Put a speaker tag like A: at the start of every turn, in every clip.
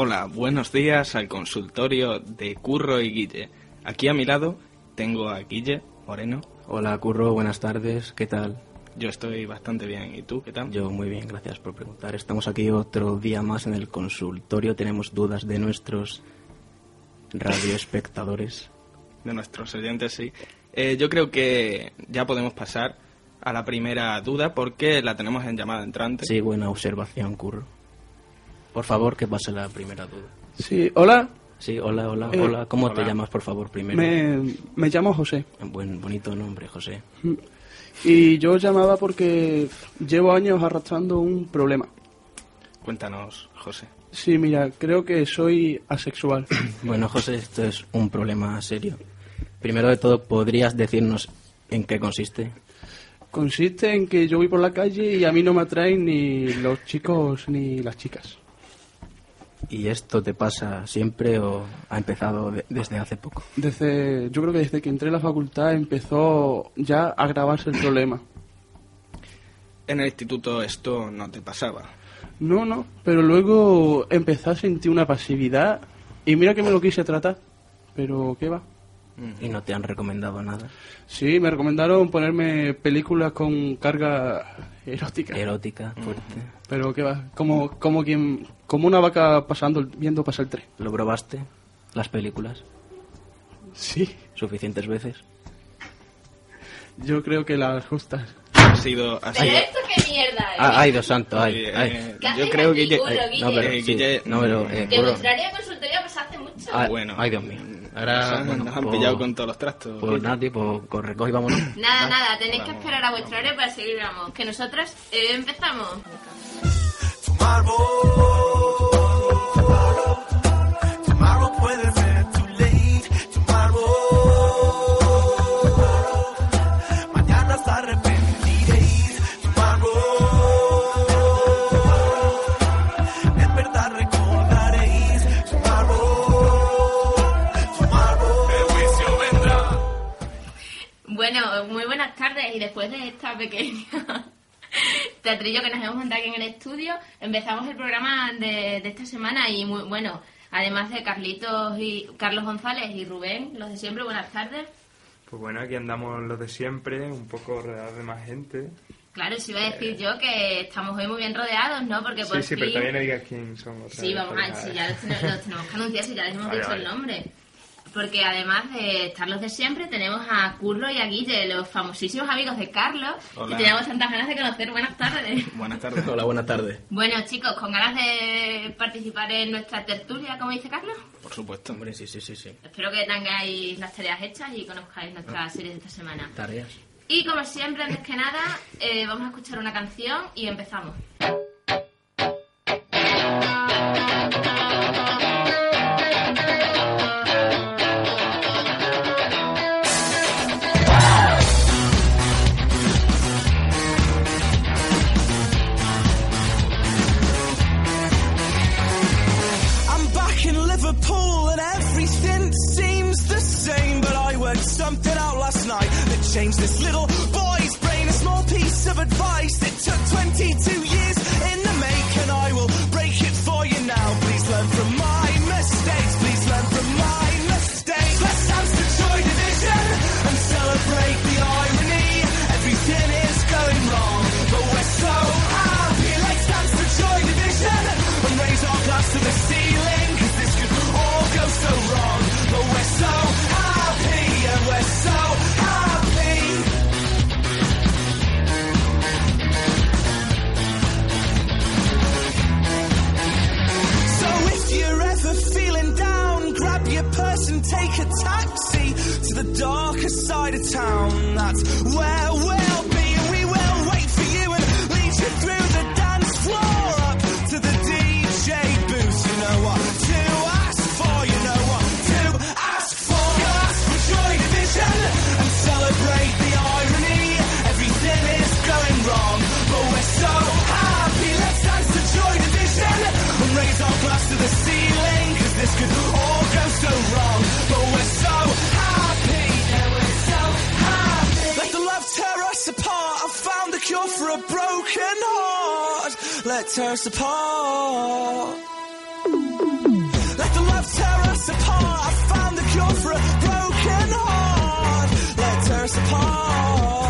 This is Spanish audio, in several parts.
A: Hola, buenos días al consultorio de Curro y Guille. Aquí a mi lado tengo a Guille Moreno.
B: Hola, Curro, buenas tardes, ¿qué tal?
A: Yo estoy bastante bien, ¿y tú qué tal?
B: Yo muy bien, gracias por preguntar. Estamos aquí otro día más en el consultorio, tenemos dudas de nuestros radioespectadores.
A: De nuestros oyentes, sí. Eh, yo creo que ya podemos pasar a la primera duda porque la tenemos en llamada entrante.
B: Sí, buena observación, Curro. Por favor, que pase la primera duda.
C: Sí, hola.
B: Sí, hola, hola,
C: Eh,
B: hola. ¿Cómo te llamas, por favor, primero?
C: Me, me llamo José.
B: Buen, bonito nombre, José.
C: Y yo llamaba porque llevo años arrastrando un problema.
A: Cuéntanos, José.
C: Sí, mira, creo que soy asexual.
B: Bueno, José, esto es un problema serio. Primero de todo, ¿podrías decirnos en qué consiste?
C: Consiste en que yo voy por la calle y a mí no me atraen ni los chicos ni las chicas.
B: ¿Y esto te pasa siempre o ha empezado de- desde hace poco?
C: Desde, yo creo que desde que entré a la facultad empezó ya a agravarse el problema.
A: En el instituto esto no te pasaba.
C: No, no, pero luego empecé a sentir una pasividad y mira que me lo quise tratar, pero ¿qué va?
B: ¿Y no te han recomendado nada?
C: Sí, me recomendaron ponerme películas con carga erótica.
B: Erótica, fuerte.
C: Pero qué va, como, como quien, como una vaca pasando, viendo pasar el tren.
B: ¿Lo probaste? ¿Las películas?
C: Sí,
B: ¿Suficientes veces?
C: yo creo que las justas.
A: Ha sido así.
D: ¿Pero esto qué mierda es?
B: Ah, ay, Dios santo, ay,
A: Eh,
B: ay.
A: eh,
D: ¿Qué
A: yo creo que... Guille- eh,
D: Guille?
B: No, pero,
A: Eh,
B: sí,
A: Guille-
B: no, pero, eh,
D: Que área de consultoría pues hace mucho.
B: Ah,
A: bueno.
B: Ay, Dios mío. Ahora, bueno,
A: nos han
B: pues-
A: pillado con todos los trastos.
B: Pues nada, tipo, corre, coge y vámonos.
D: Nada, nada, tenéis que esperar a vuestra hora para seguir, vamos. Que nosotros eh, empezamos. Muy buenas tardes y después de esta pequeña teatrillo que nos hemos montado aquí en el estudio, empezamos el programa de, de esta semana y muy bueno, además de Carlitos y Carlos González y Rubén, los de siempre, buenas tardes.
E: Pues bueno, aquí andamos los de siempre, un poco rodeados de más gente.
D: Claro, si iba a decir yo que estamos hoy muy bien rodeados, ¿no? Porque por
E: Sí, sí, pero todavía no digas quién son. otra
D: Sí, vamos a si ya los los tenemos que anunciar, si ya les hemos
E: Vale,
D: dicho el nombre. Porque además de estar los de siempre, tenemos a Curro y a Guille, los famosísimos amigos de Carlos.
A: Hola.
D: Y tenemos tantas ganas de conocer. Buenas tardes.
A: Buenas tardes.
B: Hola, buenas tardes.
D: Bueno, chicos, con ganas de participar en nuestra tertulia, como dice Carlos.
A: Por supuesto.
B: Hombre, sí, sí, sí, sí.
D: Espero que tengáis las tareas hechas y conozcáis
B: Ah.
D: nuestra serie de esta semana.
B: Tareas.
D: Y como siempre, antes que nada, eh, vamos a escuchar una canción y empezamos.
F: Liverpool and everything seems the same. But I worked something out last night that changed this little boy's brain. A small piece of advice that took 22 town. That's Let tear us apart. Let the love tear us apart. I found the cure for a broken heart. Let tear us apart.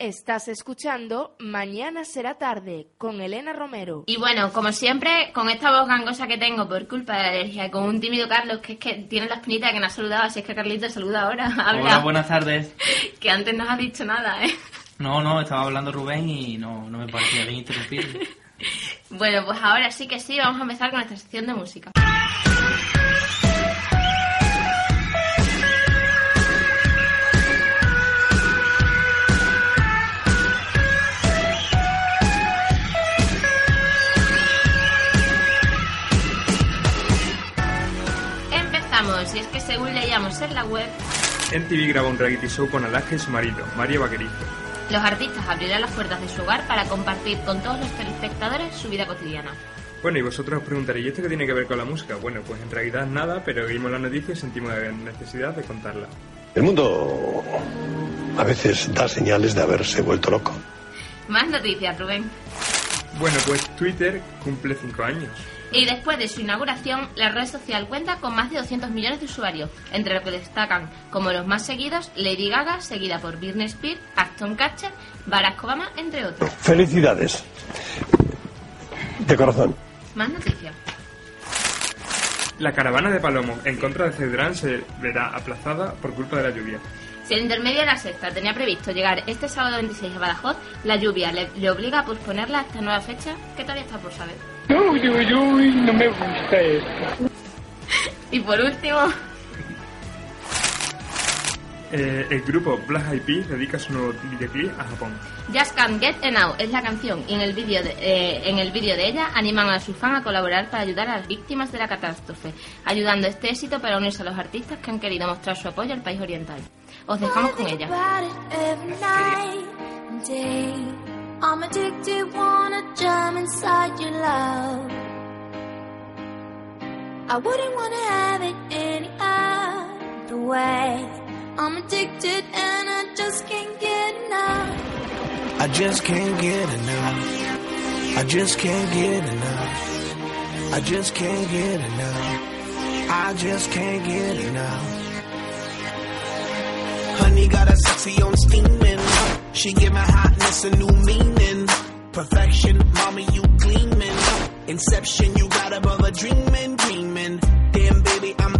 G: Estás escuchando Mañana será tarde con Elena Romero.
D: Y bueno, como siempre, con esta voz gangosa que tengo por culpa de la alergia y con un tímido Carlos que es que tiene la espinita que no ha saludado, así es que Carlito saluda ahora. Habla.
H: Hola, buenas tardes.
D: Que antes no has dicho nada, ¿eh?
H: No, no, estaba hablando Rubén y no, no me parecía bien interrumpir.
D: Bueno, pues ahora sí que sí, vamos a empezar con nuestra sección de música. Según leíamos en la web,
E: MTV grabó un reality show con Alaska y su marido, Mario Vaquerizo.
D: los artistas abrirán las puertas de su hogar para compartir con todos los telespectadores su vida cotidiana.
E: Bueno, y vosotros os preguntaréis, ¿y esto qué tiene que ver con la música? Bueno, pues en realidad nada, pero vimos la noticia y sentimos la necesidad de contarla.
I: El mundo a veces da señales de haberse vuelto loco.
D: Más noticias, Rubén.
E: Bueno, pues Twitter cumple 5 años.
D: Y después de su inauguración, la red social cuenta con más de 200 millones de usuarios, entre los que destacan como los más seguidos Lady Gaga, seguida por Britney Spears, Ashton Kutcher, Barack Obama, entre otros.
I: Felicidades. De corazón.
D: Más noticias.
E: La caravana de Palomo en contra de Cedrán se verá aplazada por culpa de la lluvia.
D: Si el intermedio de la sexta tenía previsto llegar este sábado 26 a Badajoz, la lluvia le, le obliga a posponerla a esta nueva fecha, que todavía está por saber.
J: Uy, uy, uy, no me gusta esto.
D: Y por último,
E: Eh, el grupo Black Eyed Peas dedica su nuevo videoclip a Japón.
D: Just Can't Get Enough es la canción y en el vídeo de, eh, en el vídeo de ella animan a sus fans a colaborar para ayudar a las víctimas de la catástrofe, ayudando a este éxito para unirse a los artistas que han querido mostrar su apoyo al país oriental. Os dejamos con ella.
K: I'm addicted, wanna jump inside your love. I wouldn't wanna have it any other way. I'm addicted and I just can't get enough.
F: I just can't get enough. I just can't get enough. I just can't get enough. I just can't get enough. Honey got a sexy on steaming. She give my hotness a new meaning. Perfection, mommy, you gleaming. Inception, you got above a dreaming, dreaming. Damn, baby, I'm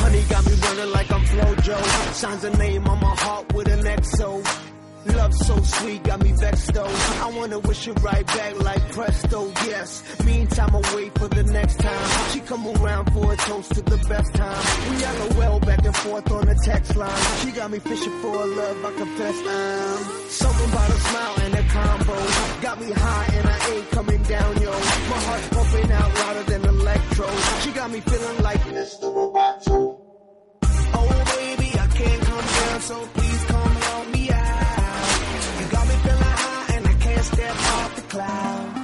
F: Honey got me running like I'm Flojo. Signs a name on my heart with an XO.
L: Love so sweet, got me vexed though. I wanna wish it right back like presto, yes. Meantime, I wait for the next time. She come around for a toast to the best time. We got a well back and forth on the text line. She got me fishing for a love, I confess I'm. Something about a smile and a combo. Got me high and I ain't coming down, yo. My heart's pumping out louder than electro. She got me feeling like Mr. Roboto. Oh baby, I can't come down, so please come help me out. You got me feeling high and I can't step off the cloud.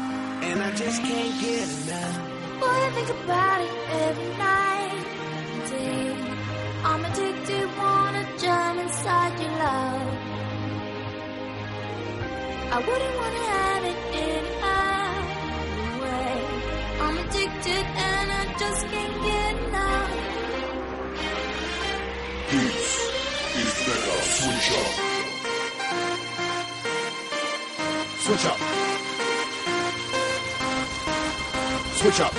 L: And I just can't get enough.
K: Boy, I think about it every night and day. I'm addicted, wanna jump inside your love. I wouldn't wanna have it any other way. I'm addicted and I just can't get enough.
M: This is Mega Switch Up. Switch up. Switch up.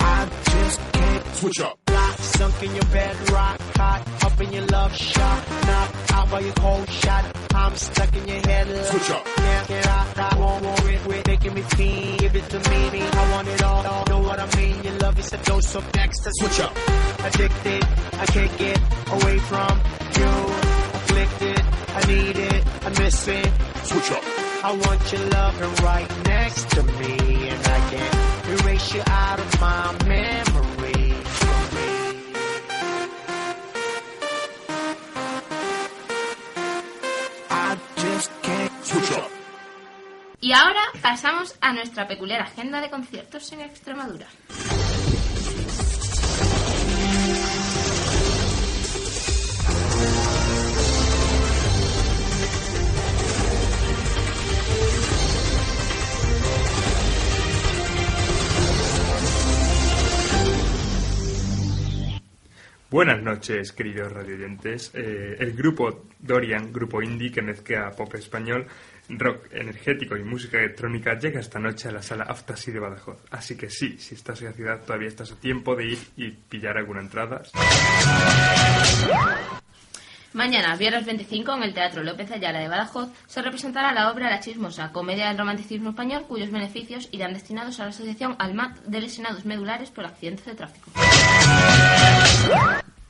L: I just can't
M: Switch up.
L: Lock, sunk in your bed, rock hot, up in your love shot, knock out by your cold shot. I'm stuck in your head.
M: Switch up.
L: Can't get out, I won't worry. We're making me feel. Give it to me, I want it all. Know what I mean? Your love is a dose of next.
M: Switch up.
L: Addicted, I can't get away from you. Afflicted, I need it, I miss it.
M: Switch up.
L: I want your loving right next to me, and I can't erase you out of my memory.
D: Ahora pasamos a nuestra peculiar agenda de conciertos en Extremadura.
E: Buenas noches, queridos radioyentes. Eh, el grupo Dorian, grupo indie que mezcla pop español, rock energético y música electrónica, llega esta noche a la sala Aftasi de Badajoz. Así que sí, si estás en la ciudad todavía estás a tiempo de ir y pillar alguna entrada.
D: Mañana, viernes 25, en el Teatro López Ayala de Badajoz, se representará la obra La Chismosa, comedia del romanticismo español, cuyos beneficios irán destinados a la Asociación Almat de Lesionados Medulares por Accidentes de Tráfico.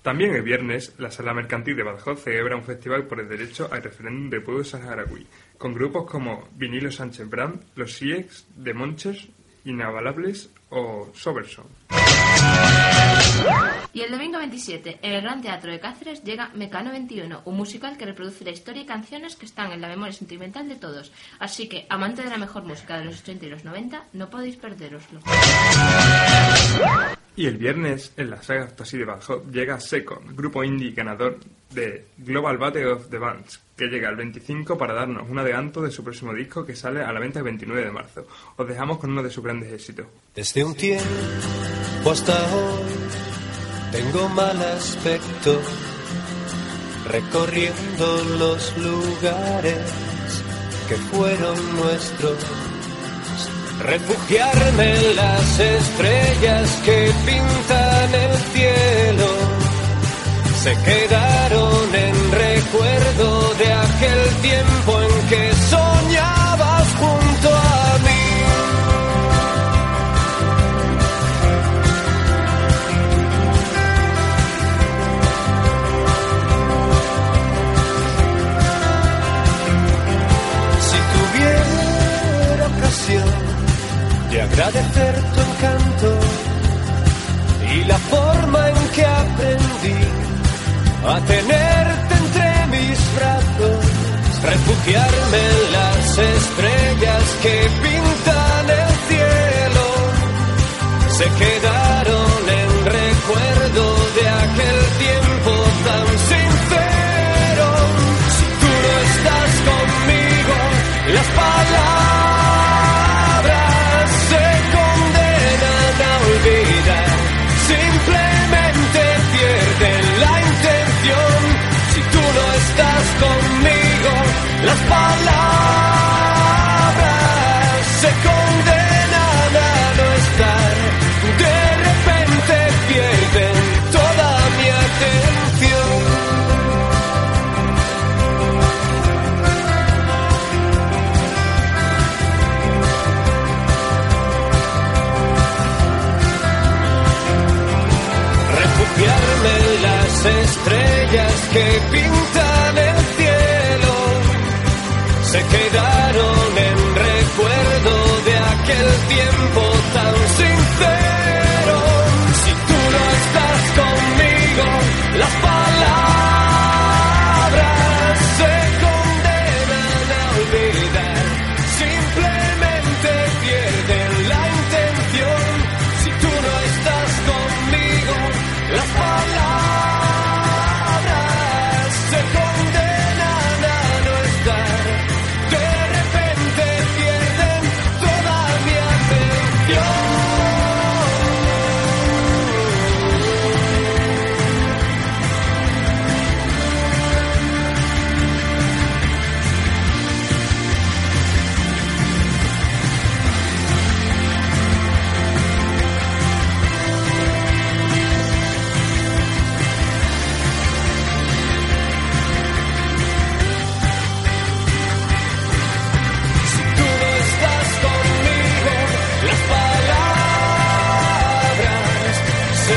E: También el viernes, la Sala Mercantil de Badajoz celebra un festival por el derecho al referéndum de pueblo saharaui, con grupos como Vinilo Sánchez Brand, Los SIEX, The Monchers, Inavalables o Soberson.
D: Y el domingo 27, en el Gran Teatro de Cáceres, llega Mecano 21, un musical que reproduce la historia y canciones que están en la memoria sentimental de todos. Así que, amante de la mejor música de los 80 y los 90, no podéis perderoslo.
E: Y el viernes, en la saga Aftasi de Badajoz, llega Second, grupo indie ganador de Global Battle of the Bands, que llega el 25 para darnos un adelanto de su próximo disco que sale a la venta el 29 de marzo. Os dejamos con uno de sus grandes éxitos.
N: Desde un tiempo hasta hoy tengo mal aspecto recorriendo los lugares que fueron nuestros. Refugiarme en las estrellas que pintan el cielo. Se quedaron en recuerdo de aquel tiempo en que soñabas estrellas que.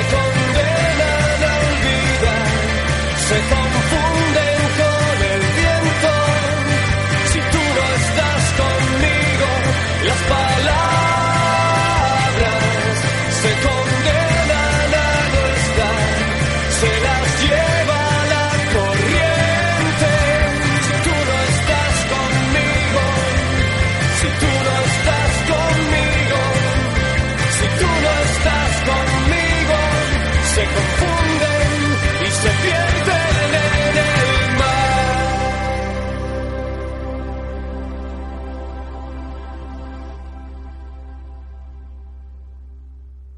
N: Se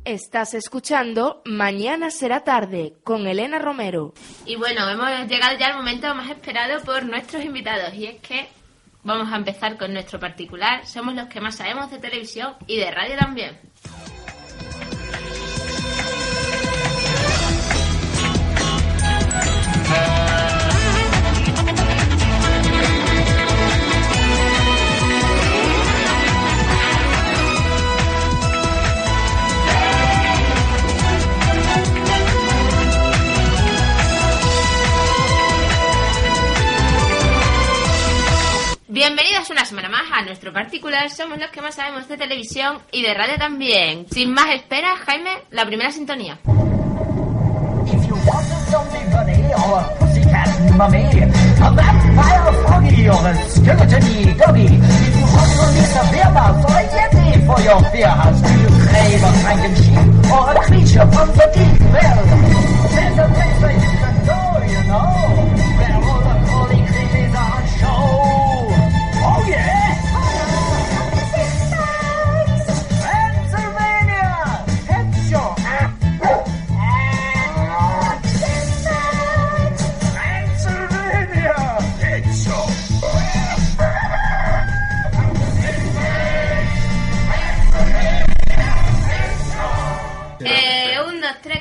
N: Estás
G: escuchando Mañana será tarde con Elena Romero.
D: Y bueno, hemos llegado ya al momento más esperado por nuestros invitados y es que vamos a empezar con nuestro particular. Somos los que más sabemos de televisión y de radio también. Nuestro particular. Somos los que más sabemos de televisión y de radio también. Sin más espera, Jaime, la primera sintonía.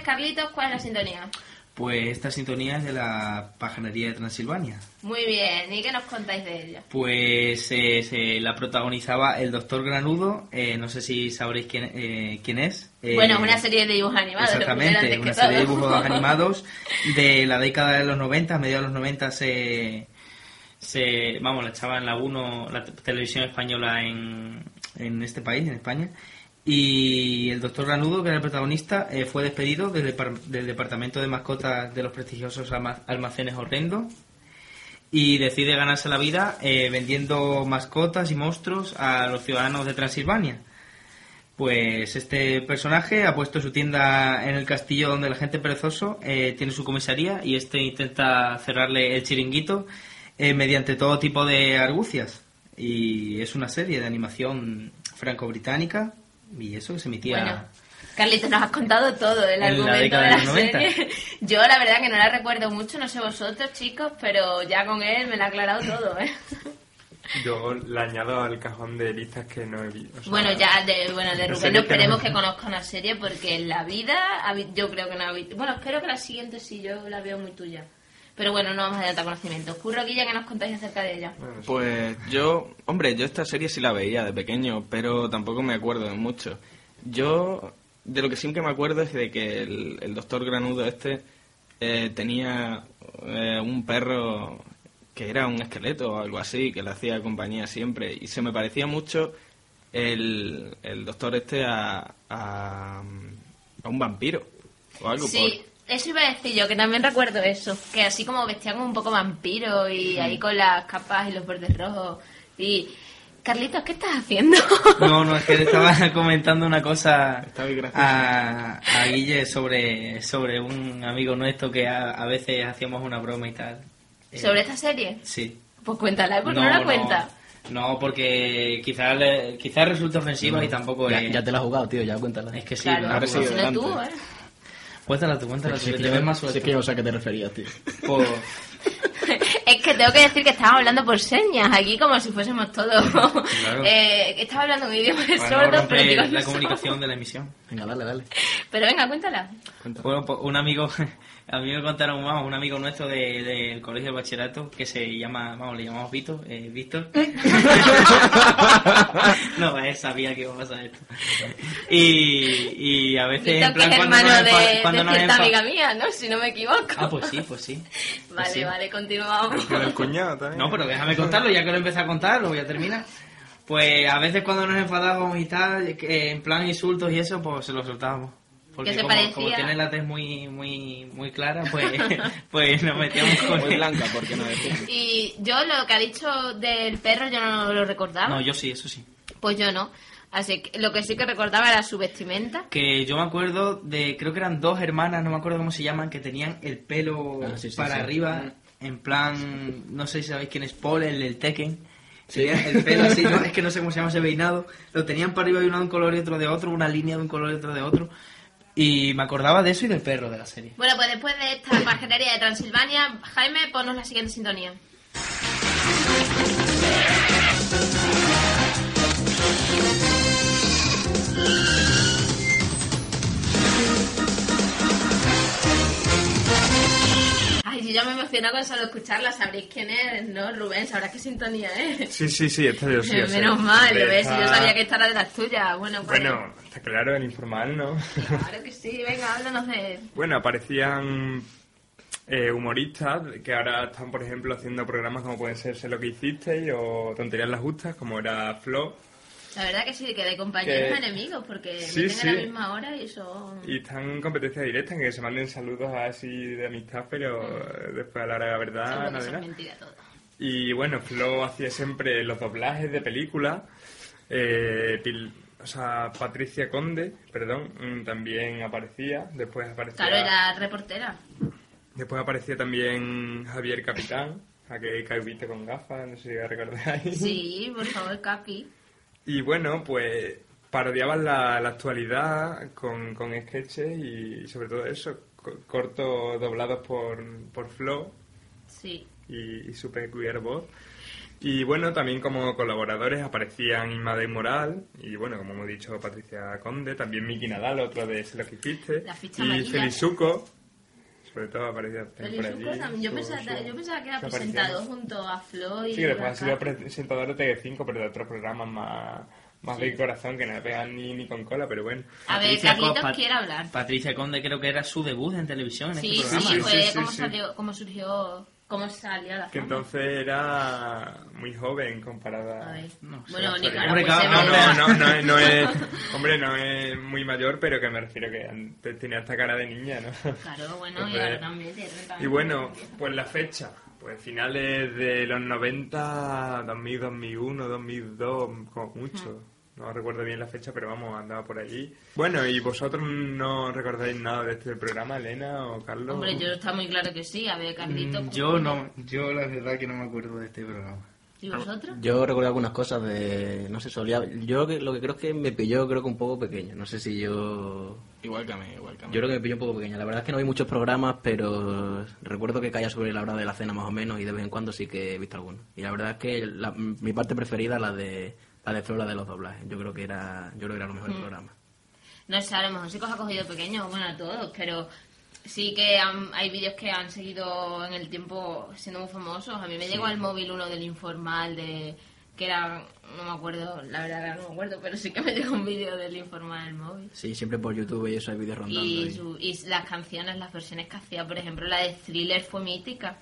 D: Carlitos, ¿cuál es la sintonía?
H: Pues esta sintonía es de la pajanería de Transilvania.
D: Muy bien, ¿y qué nos contáis de ella?
H: Pues eh, se la protagonizaba el Doctor Granudo, eh, no sé si sabréis quién, eh, quién es. Eh,
D: bueno, es una serie de dibujos animados.
H: Exactamente, una serie de dibujos animados de la década de los 90, a mediados de los 90 se, se vamos, la echaba en la 1, la te- televisión española en, en este país, en España. Y el doctor Granudo, que era el protagonista, eh, fue despedido del, del departamento de mascotas de los prestigiosos alma- almacenes horrendos y decide ganarse la vida eh, vendiendo mascotas y monstruos a los ciudadanos de Transilvania. Pues este personaje ha puesto su tienda en el castillo donde la gente perezoso eh, tiene su comisaría y este intenta cerrarle el chiringuito eh, mediante todo tipo de argucias. Y es una serie de animación franco-británica y eso que se emitía...
D: Bueno, Carlitos, nos has contado todo el
H: En la
D: argumento
H: década
D: de la
H: los 90.
D: serie. Yo la verdad que no la recuerdo mucho, no sé vosotros chicos, pero ya con él me la ha aclarado todo, ¿eh?
E: Yo le añado al cajón de listas que no he visto. sea,
D: Bueno, ya de, bueno, de
E: la
D: Rubén no esperemos
E: que
D: que
E: no-
D: conozca una serie porque en la vida yo creo que no ha visto. Bueno, espero que la siguiente sí, yo la veo muy tuya. Pero bueno, no vamos a dar conocimiento. Curro Guilla, que nos contáis acerca de ella?
A: Pues yo, hombre, yo esta serie sí la veía de pequeño, pero tampoco me acuerdo de mucho. Yo, de lo que sí que me acuerdo es de que el, el doctor Granudo este eh, tenía eh, un perro que era un esqueleto o algo así, que le hacía compañía siempre, y se me parecía mucho el, el doctor este a, a, a un vampiro o algo
D: Sí, eso iba a decir yo, que también recuerdo eso. Que así como vestían como un poco vampiro y ahí con las capas y los bordes rojos. Y. Carlitos, ¿qué estás haciendo?
H: No, no, es que le estaba comentando una cosa a, a Guille sobre, sobre un amigo nuestro que a, a veces hacíamos una broma y tal. Eh,
D: ¿Sobre esta serie?
H: Sí.
D: Pues cuéntala, ¿por qué no, la cuenta?
H: No, porque quizás le- quizás resulta ofensiva y tampoco
B: ya,
H: es...
B: ya te la has jugado, tío, ya cuéntala.
H: Es que sí,
D: Claro,
B: sí,
D: Si no tú, ¿eh?
H: Cuéntala tú, cuéntala tú,
B: Sí,
H: que
B: que
H: te
B: yo-
H: ves más
B: sí que yo sé a qué te referías, tío.
D: Es que tengo que decir que estamos hablando por señas, aquí como si fuésemos todos. eh, que estaba hablando un idioma de sordos, pero digo,
H: la
D: no
H: comunicación de la emisión.
B: Venga, dale, dale.
D: Pero venga, cuéntala.
H: Bueno, pues un amigo, a mí me contaron, vamos, un amigo nuestro de- del colegio de bachillerato que se llama, vamos, le llamamos Vito, eh, Víctor. no, él sabía que iba a pasar esto. Y, y a veces, en
D: Víctor, que
H: plan,
D: es
H: cuando
D: hermano
H: nos,
D: de,
H: cuando
D: de
H: nos
D: cierta amiga mía, ¿no? Si no me equivoco.
H: Ah, pues sí, pues sí.
D: Vale,
H: sí.
D: vale, continuamos.
E: Con el cuñado también.
H: No, pero déjame contarlo, ya que lo empecé a contar, lo voy a terminar. Pues a veces cuando nos enfadábamos y tal, que en plan insultos y eso, pues se lo soltábamos. Porque
D: ¿Qué te
H: como,
D: parecía?
H: como tiene la tez muy, muy, muy clara, pues, pues nos metíamos con
A: Muy blanca, ¿por qué no?
D: Y yo lo que ha dicho del perro yo no lo recordaba.
H: No, yo sí, eso sí.
D: Pues yo no. Así que lo que sí que recordaba era su vestimenta.
H: Que yo me acuerdo de, creo que eran dos hermanas, no me acuerdo cómo se llaman, que tenían el pelo
B: Ah, sí, sí,
H: para
B: sí.
H: arriba, en plan, no sé si sabéis quién es Paul, el del Tekken. Tenían el pelo así, no, es que no sé cómo se llama ese peinado. Lo tenían para arriba de uno de un color y otro de otro, una línea de un color y otro de otro. Y me acordaba de eso y del perro de la serie.
D: Bueno, pues después de esta pajarería de Transilvania, Jaime, ponnos la siguiente sintonía. Yo ya me emociono con solo escucharla. Sabréis quién es, ¿no? Rubén, sabrás qué sintonía es.
E: Sí, sí, sí, esta yo sí. sé.
D: Menos mal, lo ves, yo sabía que esta era de las tuyas. Bueno, pues,
E: Bueno, está claro, el informal, ¿no?
D: claro que sí. Venga, háblanos de...
E: Bueno, aparecían eh, humoristas que ahora están, por ejemplo, haciendo programas como pueden ser Sé lo que hicisteis o Tonterías las Justas, como era Flo.
D: La verdad que sí, que de compañeros
E: Que-
D: enemigos, porque
E: Sí,
D: meten
E: sí.
D: a la misma hora y son...
E: Y están en competencia directa, en que se manden saludos así de amistad, pero eh, después a la hora de la verdad,
D: son
E: nada.
D: mentira todo.
E: Y bueno, Flo hacía siempre los doblajes de películas. Eh, Pil- o sea, Patricia Conde, perdón, mm, también aparecía. Después aparecía,
D: Claro, era reportera.
E: después aparecía también Javier Capitán, a que calvito con gafas, no sé si recordáis.
D: Sí, por favor, Capi.
E: Y bueno, pues parodiaban la, la actualidad con, con sketches y sobre todo eso, co- cortos doblados por, por Flo
D: Sí.
E: y, y su peculiar voz. Y bueno, también como colaboradores aparecían Inma de Moral y bueno, como hemos dicho, Patricia Conde, también Miki Nadal, otro de Se lo que hiciste,
D: La ficha
E: y
D: amarilla.
E: Felizuco, sobre todo aparecía allí.
D: también. Yo
E: su-
D: pensaba,
E: su-
D: yo pensaba que era presentado
E: aparición.
D: junto a Flo y
E: Sí, después ha sido presentador de TV5, pero de otros programas más, más
D: Sí.
E: de corazón que no le pegan ni, ni con cola, pero bueno.
D: A ver,
H: Patricia
D: Carlitos
H: Copa-
D: quiere hablar.
H: Patricia Conde creo que era su debut en televisión en
D: Sí,
H: este programa.
D: sí, fue
E: Sí, sí,
D: como,
E: sí.
D: Salió, como surgió, cómo salió la
E: Que
D: fama.
E: entonces era muy joven comparada.
D: A ver.
H: No
D: Bueno, ni
H: Hombre,
D: pues,
E: No, no, no, no, no es, hombre, no es muy mayor, pero que me refiero que antes tenía esta cara de niña, ¿no?
D: Claro, bueno, y
E: Entonces-
D: ahora también.
E: Y bueno, pues la fecha, pues finales de los 90, 2000, 2001, 2002, como mucho. No recuerdo bien la fecha, pero vamos, andaba por allí. Bueno, ¿y vosotros no recordáis nada de este programa, Elena o Carlos?
D: Hombre, yo está muy claro que sí. A ver, Carlitos.
H: Mm, Yo no, yo la verdad que no me acuerdo de este programa.
D: ¿Y vosotros?
B: Yo recuerdo algunas cosas de... No sé, solía... Yo que- lo que creo es que me pilló creo que un poco pequeño. No sé si yo...
A: Igual que a mí, igual que a mí.
B: Yo creo que me pilló un poco pequeño. La verdad es que no vi muchos programas, pero recuerdo que caía sobre la hora de la cena más o menos y de vez en cuando sí que he visto algunos. Y la verdad es que la- mi parte preferida la de la de Flora de los doblajes. Yo creo que era yo creo que era lo mejor del
D: Mm.
B: programa.
D: No sé, a lo mejor sí que os ha cogido pequeño, bueno, a todos, pero sí que han- hay vídeos que han seguido en el tiempo siendo muy famosos. A mí me llegó al móvil uno del informal de, que era, no me acuerdo, la verdad que no me acuerdo, pero sí que me llegó un vídeo del informe del móvil.
B: Sí, siempre por YouTube y eso hay vídeos rondando.
D: Y, su- y las canciones, las versiones que hacía, por ejemplo, la de Thriller fue mítica.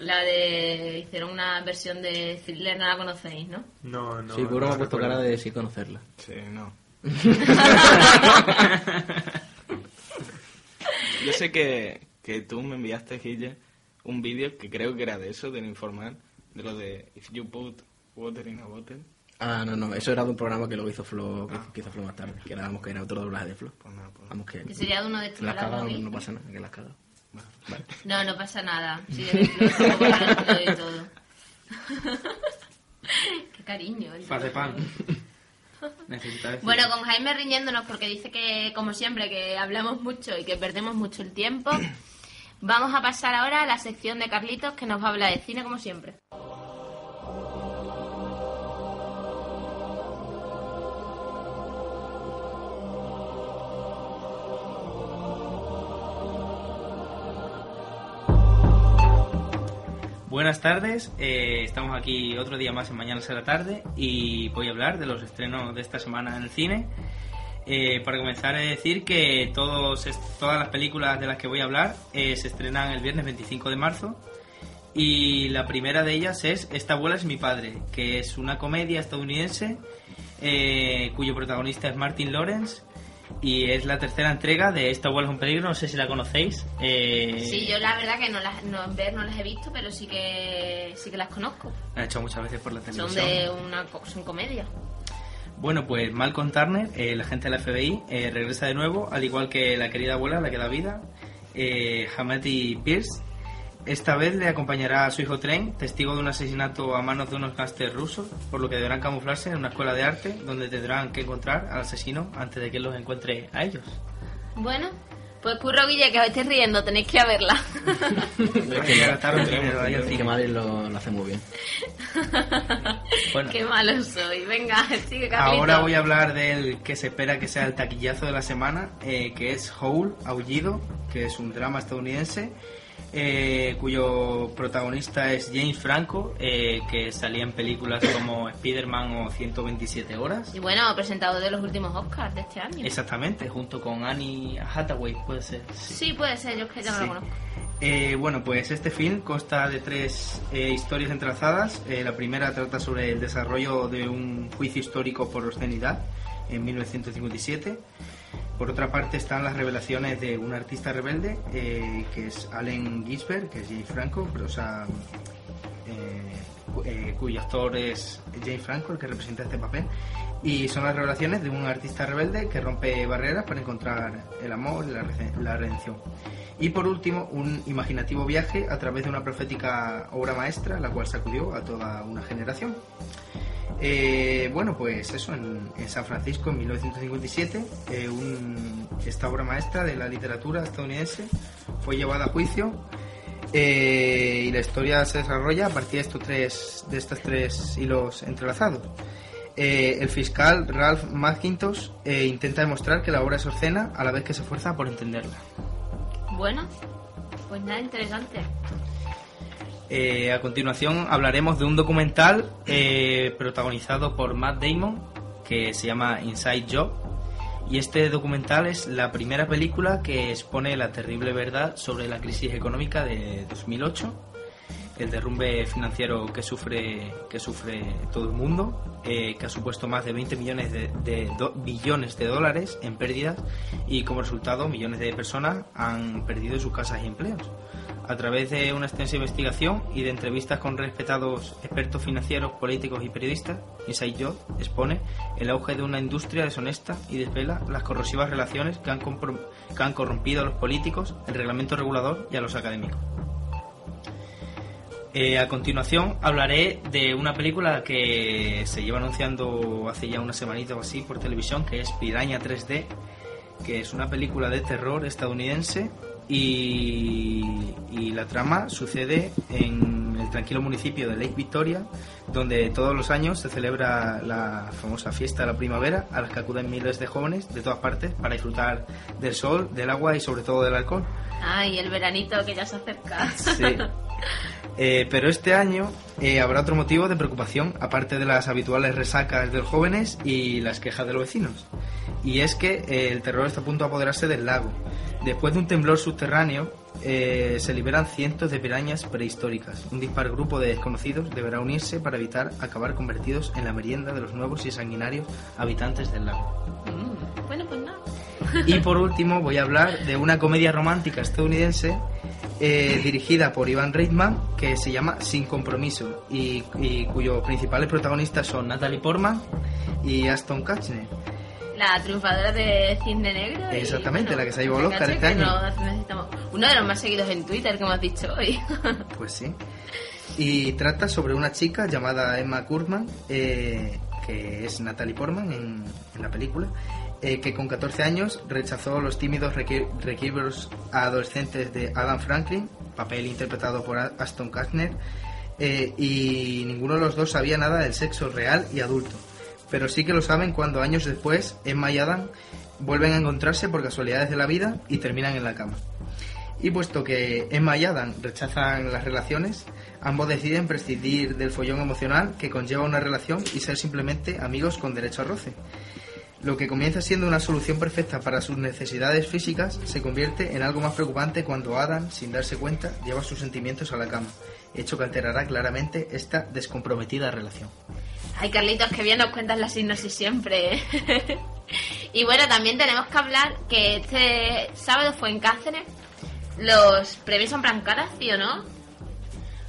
D: La de. Hicieron una versión de Thriller, no la conocéis, ¿no?
E: No, no.
B: sí, Puro me
E: no
B: ha puesto cara de sí conocerla.
A: Sí, no. Yo sé que, que tú me enviaste, Guille, un vídeo que creo que era de eso, del informal, de lo de If You Put Water in a Bottle.
B: Ah, no, no, eso era de un programa que lo hizo Flo, que- que hizo Flo más tarde, que era, vamos, que era otro doblaje de Flo. Vamos, que...
D: Que sería de uno de estos
B: no pasa nada, que la has cagado. Vale.
D: No, no pasa nada. Sí, de todo. Qué cariño. el
H: Faz de pan.
D: Bueno, con Jaime riñéndonos porque dice que, como siempre, que hablamos mucho y que perdemos mucho el tiempo. Vamos a pasar ahora a la sección de Carlitos que nos va a hablar de cine como siempre.
H: Buenas tardes, eh, estamos aquí otro día más en Mañana será tarde y voy a hablar de los estrenos de esta semana en el cine. Eh, para comenzar, he de decir que todas las películas de las que voy a hablar eh, se estrenan el viernes 25 de marzo y la primera de ellas es Esta abuela es mi padre, que es una comedia estadounidense cuyo protagonista es Martin Lawrence y es la tercera entrega de Esta abuela es un peligro, no sé si la conocéis. Eh,
D: Sí, yo la verdad que no las no, ver no las he visto, pero sí que sí que las conozco.
H: La he hecho muchas veces por la televisión.
D: Son de una son comedia.
H: Bueno, pues Malcolm Turner, eh, el agente de la FBI, eh, regresa de nuevo, al igual que la querida abuela, la que da vida, eh, Hamati Pierce. Esta vez le acompañará a su hijo Tren, testigo de un asesinato a manos de unos gángsters rusos, por lo que deberán camuflarse en una escuela de arte, donde tendrán que encontrar al asesino antes de que él los encuentre a ellos.
D: Bueno, pues Curro Guille, que os estéis riendo, tenéis que ir a verla.
H: Es que ya gastaron dinero ahí al
B: Que. Madrid lo, lo hace muy bien.
H: Bueno.
D: Qué malo soy. Venga, sigue Carlito.
H: Ahora voy a hablar del que se espera que sea el taquillazo de la semana, eh, que es Howl, Aullido, que es un drama estadounidense, eh, cuyo protagonista es James Franco, eh, que salía en películas como Spider-Man o 127 horas.
D: Y bueno, presentador de los últimos Oscars de este año.
H: Exactamente, junto con Annie Hathaway, puede ser.
D: Sí, puede ser, yo es que ya no
H: Sí.
D: lo conozco.
H: Eh, bueno, pues este film consta de tres eh, historias entrelazadas. Eh, la primera trata sobre el desarrollo de un juicio histórico por obscenidad en 1957. Por otra parte están las revelaciones de un artista rebelde, eh, que es Allen Ginsberg, que es James Franco, pero, o sea, eh, eh, cuyo actor es James Franco, el que representa este papel. Y son las revelaciones de un artista rebelde que rompe barreras para encontrar el amor y la redención. Y por último, un imaginativo viaje a través de una profética obra maestra, la cual sacudió a toda una generación. Eh, bueno, pues eso, en, San Francisco en 1957, eh, esta obra maestra de la literatura estadounidense fue llevada a juicio eh, y la historia se desarrolla a partir de estos tres, de estos tres hilos entrelazados. El fiscal Ralph McIntosh intenta demostrar que la obra es obscena a la vez que se esfuerza por entenderla.
D: Bueno, pues nada, interesante.
H: Eh, a continuación hablaremos de un documental eh, protagonizado por Matt Damon que se llama Inside Job. Y este documental es la primera película que expone la terrible verdad sobre la crisis económica de 2008 el derrumbe financiero que sufre que sufre todo el mundo eh, que ha supuesto más de 20 millones de, de do- billones de dólares en pérdidas y como resultado millones de personas han perdido sus casas y empleos a través de una extensa investigación y de entrevistas con respetados expertos financieros, políticos y periodistas, Inside Job expone el auge de una industria deshonesta y desvela las corrosivas relaciones que han, que han corrompido a los políticos, el reglamento regulador y a los académicos. Eh, a continuación hablaré de una película que se lleva anunciando hace ya una semanita o así por televisión, que es Piraña 3D, que es una película de terror estadounidense y, y la trama sucede en el tranquilo municipio de Lake Victoria, donde todos los años se celebra la famosa fiesta de la primavera, a las que acuden miles de jóvenes de todas partes para disfrutar del sol, del agua y sobre todo del alcohol.
D: Ay, el veranito que ya se acerca.
H: Sí. Eh, pero este año eh, habrá otro motivo de preocupación, aparte de las habituales resacas de los jóvenes y las quejas de los vecinos. Y es que eh, el terror está a punto de apoderarse del lago. Después de un temblor subterráneo, se liberan cientos de pirañas prehistóricas. Un dispar grupo de desconocidos deberá unirse para evitar acabar convertidos en la merienda de los nuevos y sanguinarios habitantes del lago.
D: Mm, Bueno, pues nada.
H: Y por último voy a hablar de una comedia romántica estadounidense eh, dirigida por Ivan Reitman que se llama Sin Compromiso y, y cuyos principales protagonistas son Natalie Portman y Aston Kutcher.
D: La triunfadora de Cisne Negro. y,
H: Exactamente,
D: bueno,
H: la que se ha llevado el Oscar este
D: que
H: año.
D: no Uno de los más seguidos en Twitter, como has dicho hoy.
H: Pues sí. Y trata sobre una chica llamada Emma Kurman, eh, que es Natalie Portman en, en la película, eh, que con 14 años rechazó los tímidos requi- requisitos adolescentes de Adam Franklin, papel interpretado por Aston Kutcher, eh, y ninguno de los dos sabía nada del sexo real y adulto. Pero sí que lo saben cuando años después Emma y Adam vuelven a encontrarse por casualidades de la vida y terminan en la cama. Y puesto que Emma y Adam rechazan las relaciones, ambos deciden prescindir del follón emocional que conlleva una relación y ser simplemente amigos con derecho a roce. Lo que comienza siendo una solución perfecta para sus necesidades físicas se convierte en algo más preocupante cuando Adam, sin darse cuenta, lleva sus sentimientos a la cama, hecho que alterará claramente esta descomprometida relación.
D: Ay, Carlitos, que bien nos cuentas la sinopsis siempre. ¿eh? y bueno, también tenemos que hablar que este sábado fue en Cáceres. Los premios son Brancaras, ¿sí o no?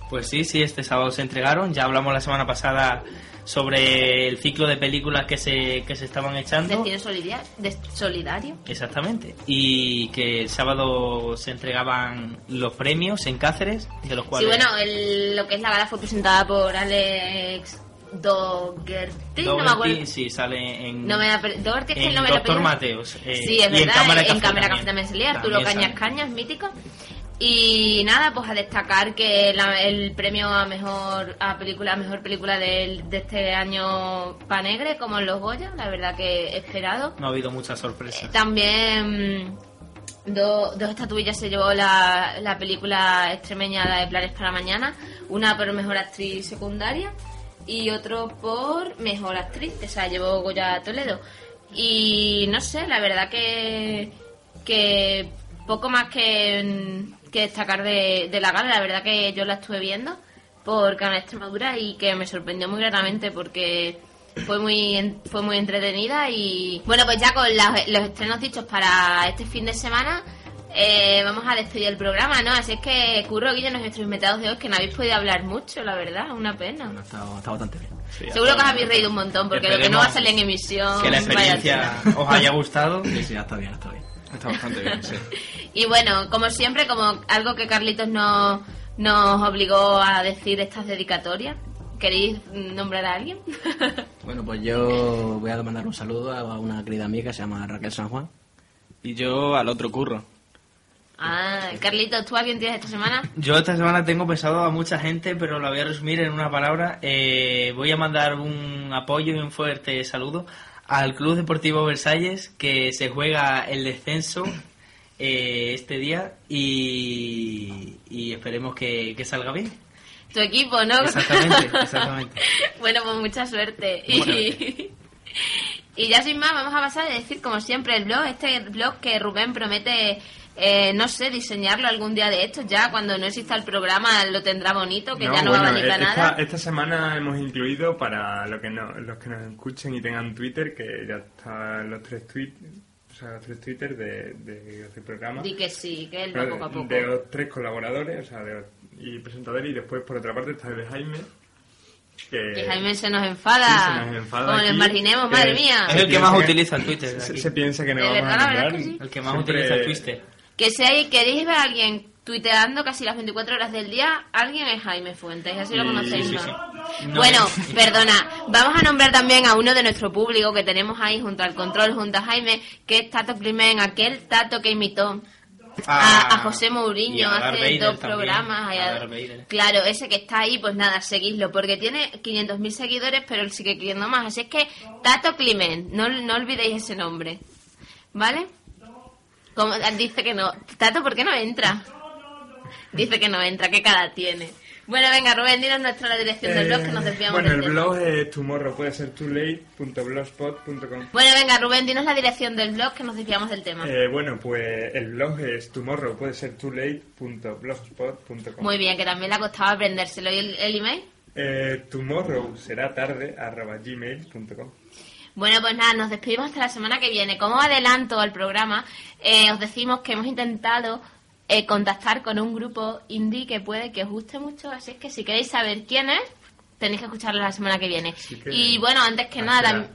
H: Pues sí, sí, este sábado se entregaron. Ya hablamos la semana pasada sobre el ciclo de películas que se, que se estaban echando.
D: Destino solidario. de- solidario.
H: Exactamente. Y que el sábado se entregaban los premios en Cáceres, de los
D: Sí,
H: cuales...
D: bueno, el- lo que es la gala fue presentada por Alex Dougherty, no me acuerdo.
H: sí, sale en...
D: No me es
H: en
D: el nombre
H: Doctor Mateos. eh,
D: Sí, es
H: y
D: verdad,
H: en Cámara Café
D: Cámara
H: también.
D: Café también salía, Arturo
H: También
D: Cañas. Cañas, mítico. Y nada, pues a destacar que la- el premio a mejor a película, a mejor película del- de, este año Panegre, como en los Goya, la verdad que esperado.
H: No ha habido muchas sorpresas.
D: También mm, do- dos estatuillas se llevó la, la película extremeña la de Planes para Mañana, una por mejor actriz secundaria y otro por mejor actriz, que se la llevó Goya Toledo. Y no sé, la verdad que, que poco más que, que destacar de, de la gala, la verdad que yo la estuve viendo por Canal Extremadura y que me sorprendió muy gratamente porque fue muy en- fue muy entretenida y bueno pues ya con las- los estrenos dichos para este fin de semana eh, vamos a despedir el programa no así es que Curro Guillo nuestros invitados de hoy que no habéis podido hablar mucho la verdad una pena
B: Está, está bastante bien.
D: seguro que os habéis reído un montón porque lo que no va a salir en emisión
H: Que la experiencia os haya gustado.
B: Sí, sí, ya está bien, está bien.
A: Está bastante bien, sí.
D: Y bueno, como siempre, como algo que Carlitos nos, nos obligó a decir estas dedicatorias, ¿queréis nombrar a alguien?
B: Bueno, pues yo voy a mandar un saludo a una querida amiga que se llama Raquel San Juan.
A: Y yo al otro curro.
D: ah, Carlitos, ¿tú a quién tienes esta semana?
H: Yo esta semana tengo pensado a mucha gente, pero la voy a resumir en una palabra. Eh, voy a mandar un apoyo y un fuerte saludo al Club Deportivo Versalles, que se juega el descenso eh, este día y, y esperemos que, que salga bien.
D: Tu equipo, ¿no?
H: Exactamente, exactamente.
D: bueno, pues mucha suerte. Y, y ya sin más, vamos a pasar a decir, como siempre, el blog, este blog que Rubén promete, eh, no sé, diseñarlo algún día de estos. Ya cuando no exista el programa lo tendrá bonito, que ya no va a valer
E: eh,
D: para
E: esta,
D: nada.
E: esta semana hemos incluido para lo que no, los que nos escuchen y tengan Twitter, que ya están los tres tweets, o sea, los tres Twitter de, de este programa.
D: Di que sí, que él poco a poco.
E: De los tres colaboradores, o sea, de, y presentadores, y después por otra parte está el de Jaime. Que,
D: Que Jaime se nos enfada.
E: Sí, se nos enfada
D: Como le
E: aquí,
D: marginemos, madre mía.
H: Es el que más utiliza el Twitter
E: Se, piensa que no vamos
D: verdad,
E: a nombrar.
D: es que sí.
H: El que más
E: Siempre-
H: utiliza el Twitter.
D: Que si hay, queréis ver a alguien tuiteando casi las 24 horas del día, alguien es Jaime Fuentes, así lo
E: Sí,
D: conocéis,
E: sí,
D: ¿no?
E: sí.
H: No,
D: bueno,
H: no.
D: perdona, vamos a nombrar también a uno de nuestro público que tenemos ahí junto al control, junto a Jaime, que es Tato Climen, aquel Tato que imitó a, a José Mourinho
H: a
D: hace
H: Vader
D: dos
H: también,
D: programas.
H: a.
D: Claro, ese que está ahí, pues nada, seguidlo, porque tiene 500.000 seguidores, pero él sigue queriendo más. Así es que, Tato Climent, no, no olvidéis ese nombre. ¿Vale? Como, dice que no. Tato, ¿por qué no entra? Dice que no entra, que cara tiene. Bueno, venga, Rubén, dinos nuestra la dirección del blog que nos desviamos
E: Eh, Bueno,
D: del
E: el blog es tomorrow puede ser too late.blogspot.com.
D: Bueno, venga, Rubén, dinos la dirección del blog que nos desviamos del tema.
E: Eh, bueno, pues el blog es tomorrow puede ser too late.blogspot.com.
D: Muy bien, que también le ha costado aprendérselo. ¿Y el, el email?
E: Eh, tomorrow será tarde arroba gmail.com.
D: Bueno, pues nada, nos despedimos hasta la semana que viene. Como adelanto al programa, eh, os decimos que hemos intentado eh, contactar con un grupo indie que puede que os guste mucho, así es que si queréis saber quién es, tenéis que escucharlo la semana que viene.
E: que-
D: Y bueno, antes que nada, tam-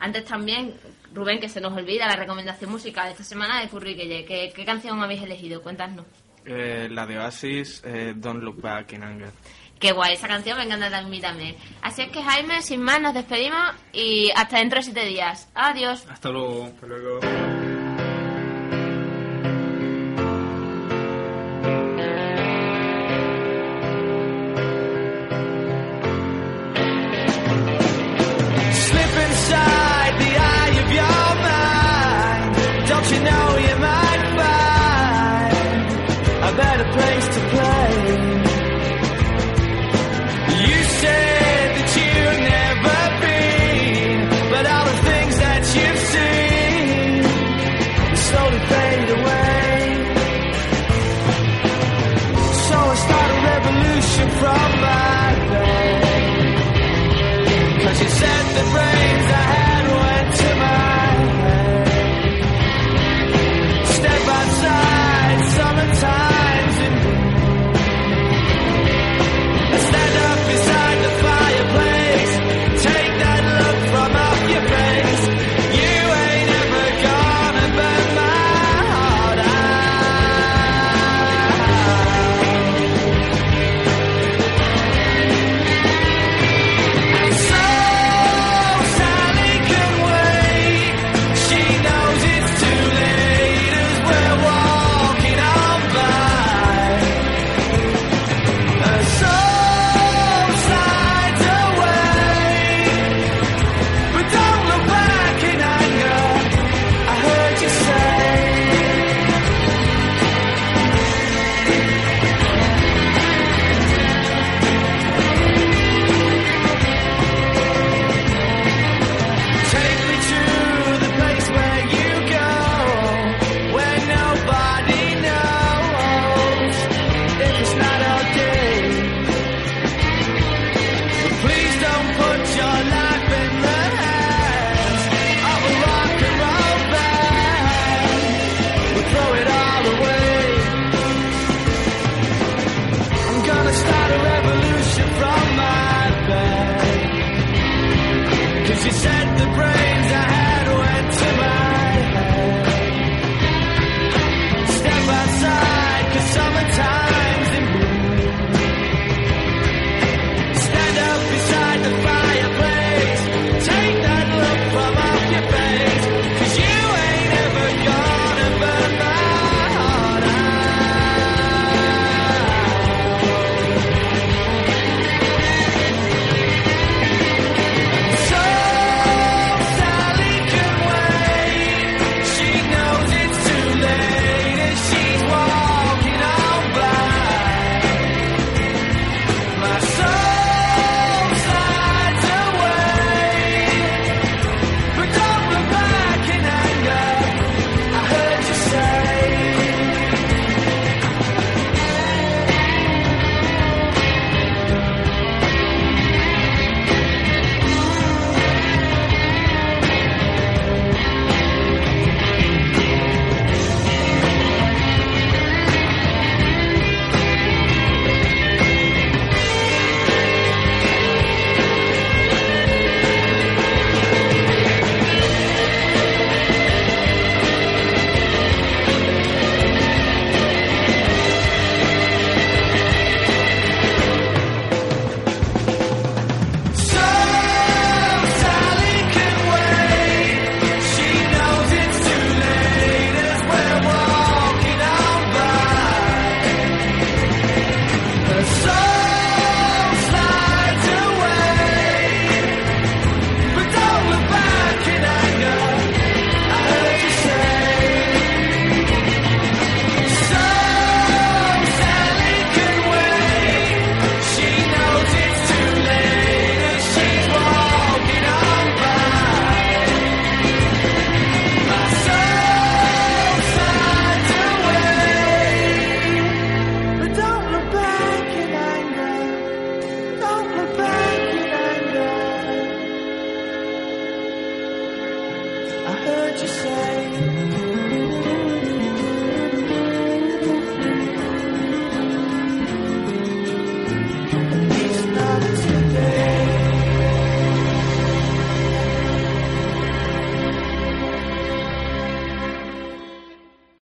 D: antes también, Rubén, que se nos olvida la recomendación musical de esta semana de Curriquelle. ¿Qué, ¿Qué canción habéis elegido? Cuéntanos.
A: Eh, la de Oasis, eh, Don't Look Back in Anger.
D: Qué guay, esa canción me encanta a mí también. Así es que Jaime, sin más, nos despedimos y hasta dentro de siete días. Adiós.
H: Hasta luego.
E: Hasta luego.